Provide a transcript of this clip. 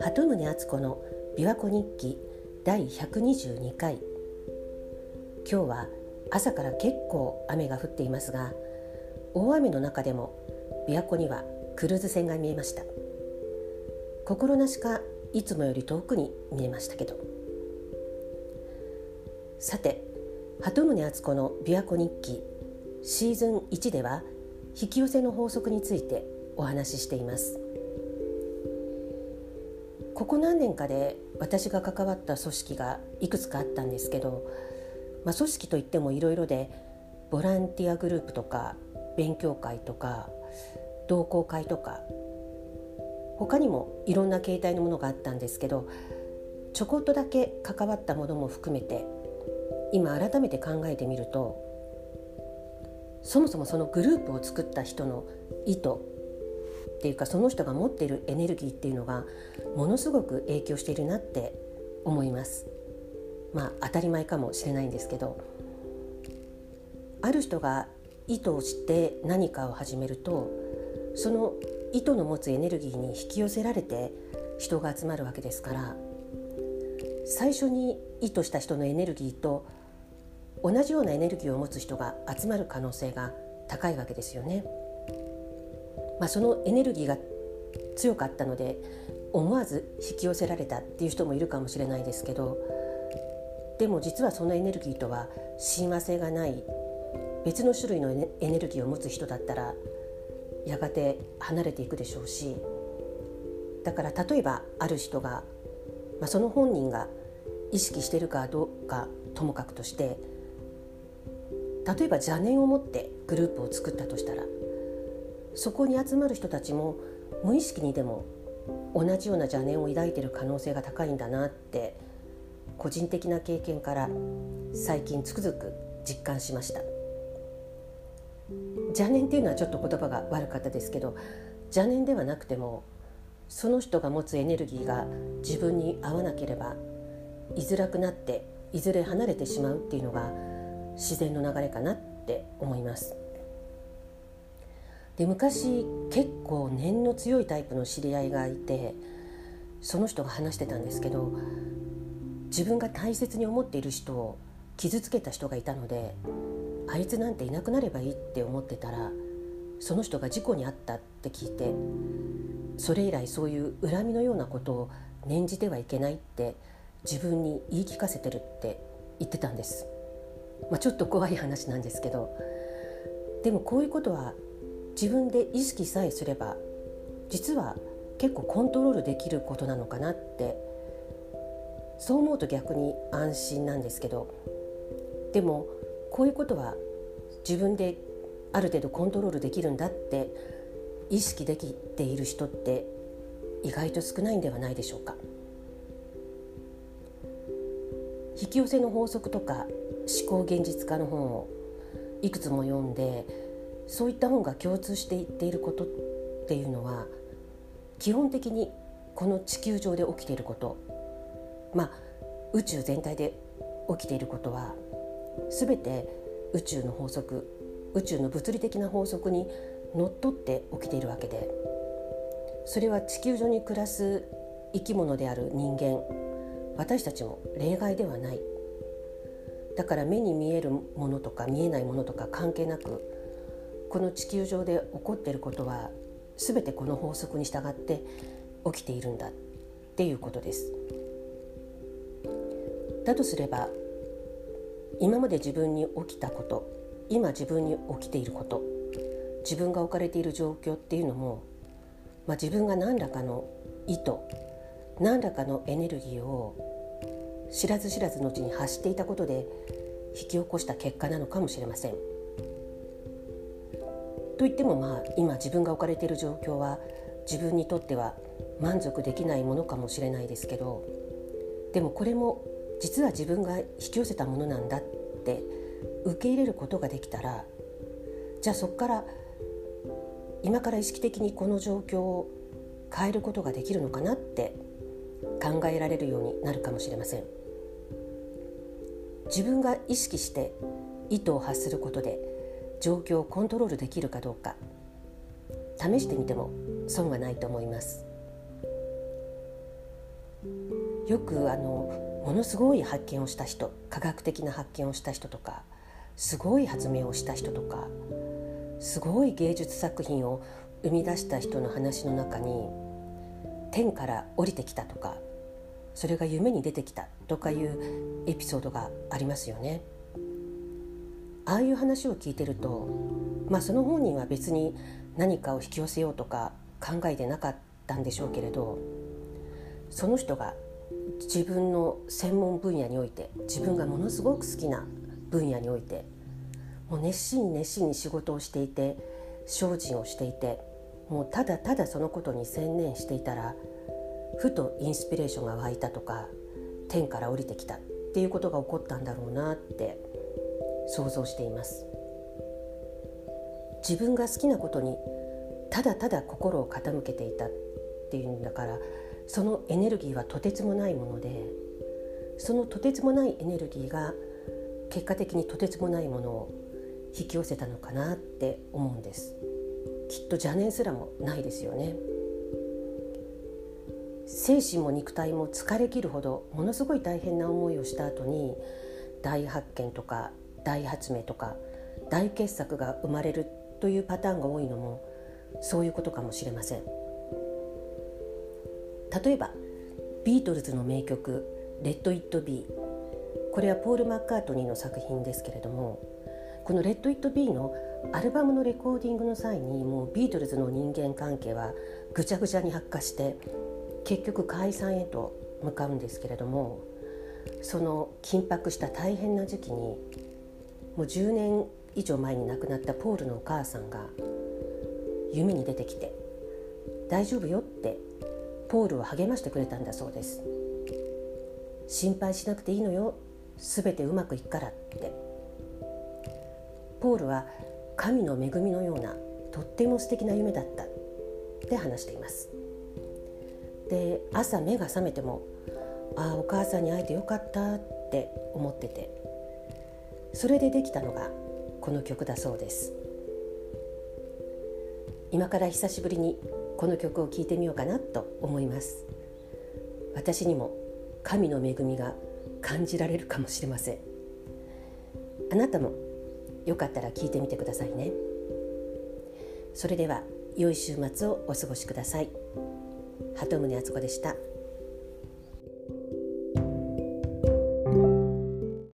鳩宗敦子の琵琶湖日記第122回。今日は朝から結構雨が降っていますが大雨の中でも琵琶湖にはクルーズ船が見えました。心なしかいつもより遠くに見えましたけど。さて鳩宗敦子の琵琶湖日記シーズン1では引き寄せの法則についてお話ししています。ここ何年かで私が関わった組織がいくつかあったんですけど、まあ、組織といってもいろいろでボランティアグループとか勉強会とか同好会とか他にもいろんな形態のものがあったんですけどちょこっとだけ関わったものも含めて今改めて考えてみるとそもそもそのグループを作った人の意図っていうかその人が持っているエネルギーっていうのがものすごく影響しているなって思います。まあ当たり前かもしれないんですけどある人が意図をして何かを始めるとその意図の持つエネルギーに引き寄せられて人が集まるわけですから最初に意図した人のエネルギーと同じようなエネルギーを持つ人が集まる可能性が高いわけですよね。まあ、そのエネルギーが強かったので思わず引き寄せられたっていう人もいるかもしれないですけどでも実はそのエネルギーとは親和性がない別の種類のエネルギーを持つ人だったらやがて離れていくでしょうしだから例えばある人が、まあ、その本人が意識してるかどうかともかくとして例えば邪念を持ってグループを作ったとしたらそこに集まる人たちも無意識にでも同じような邪念を抱いている可能性が高いんだなって個人的な経験から最近つくづく実感しました。邪念っていうのはちょっと言葉が悪かったですけど邪念ではなくてもその人が持つエネルギーが自分に合わなければ居づらくなっていずれ離れてしまうっていうのが自然の流れかなって思います。で昔結構念の強いタイプの知り合いがいてその人が話してたんですけど自分が大切に思っている人を傷つけた人がいたのであいつなんていなくなればいいって思ってたらその人が事故に遭ったって聞いてそれ以来そういう恨みのようなことを念じてはいけないって自分に言い聞かせてるって言ってたんです、まあ、ちょっと怖い話なんですけどでもこういうことは自分で意識さえすれば実は結構コントロールできることなのかなってそう思うと逆に安心なんですけどでもこういうことは自分である程度コントロールできるんだって意識できている人って意外と少ないんではないでしょうか。引き寄せの法則とか思考現実化の本をいくつも読んでそういった本が共通して言っていることっていうのは基本的にこの地球上で起きていること。まあ宇宙全体で起きていることは全て宇宙の法則宇宙の物理的な法則にのっとって起きているわけでそれは地球上に暮らす生き物である人間私たちも例外ではない。だから目に見えるものとか見えないものとか関係なくこの地球上で起こっていることは全てこの法則に従って起きているんだっていうことです。だとすれば今まで自分に起きたこと今自分に起きていること自分が置かれている状況っていうのも、まあ、自分が何らかの意図何らかのエネルギーを知らず知らずのうちに発していたことで引き起こした結果なのかもしれません。といってもまあ今自分が置かれている状況は自分にとっては満足できないものかもしれないですけどでもこれも実は自分が引き寄せたものなんだって受け入れることができたらじゃあそこから今から意識的にこの状況を変えることができるのかなって考えられるようになるかもしれません自分が意識して意図を発することで状況をコントロールできるかどうか試してみても損はないと思いますよくあのものすごい発見をした人科学的な発見をした人とかすごい発明をした人とかすごい芸術作品を生み出した人の話の中に天から降りてきたとかそれが夢に出てきたとかいうエピソードがありますよね。ああいう話を聞いてるとまあその本人は別に何かを引き寄せようとか考えてなかったんでしょうけれどその人が自分の専門分野において自分がものすごく好きな分野においてもう熱心に熱心に仕事をしていて精進をしていてもうただただそのことに専念していたらふとインスピレーションが湧いたとか天から降りてきたっていうことが起こったんだろうなって想像しています。自分が好きなことにただただ心を傾けていたっていうんだからそのエネルギーはとてつもないものでそのとてつもないエネルギーが結果的にとてつもないものを引き寄せたのかなって思うんです。きっと邪念すらもないですよね。精神も肉体も疲れ切るほどものすごい大変な思いをした後に大発見とか大発明とか大傑作が生まれるというパターンが多いのもそういうことかもしれません。例えばビートルズの名曲「レッド・イット・ビー」これはポール・マッカートニーの作品ですけれどもこの「Let It Be」のアルバムのレコーディングの際にもうビートルズの人間関係はぐちゃぐちゃに悪化して結局解散へと向かうんですけれどもその緊迫した大変な時期にもう10年以上前に亡くなったポールのお母さんが夢に出てきて「大丈夫よ」ってポールを励ましてくれたんだそうです。心配しなくていいのよ全てうまくいくからって。ポールは神の恵みのようなとっても素敵な夢だったって話しています。で朝目が覚めてもああお母さんに会えてよかったって思ってて。それでできたのがこの曲だそうです。今から久しぶりにこの曲を聴いてみようかなと思います。私にも神の恵みが感じられるかもしれません。あなたもよかったら聞いてみてくださいね。それでは良い週末をお過ごしください。鳩宗敦子でした。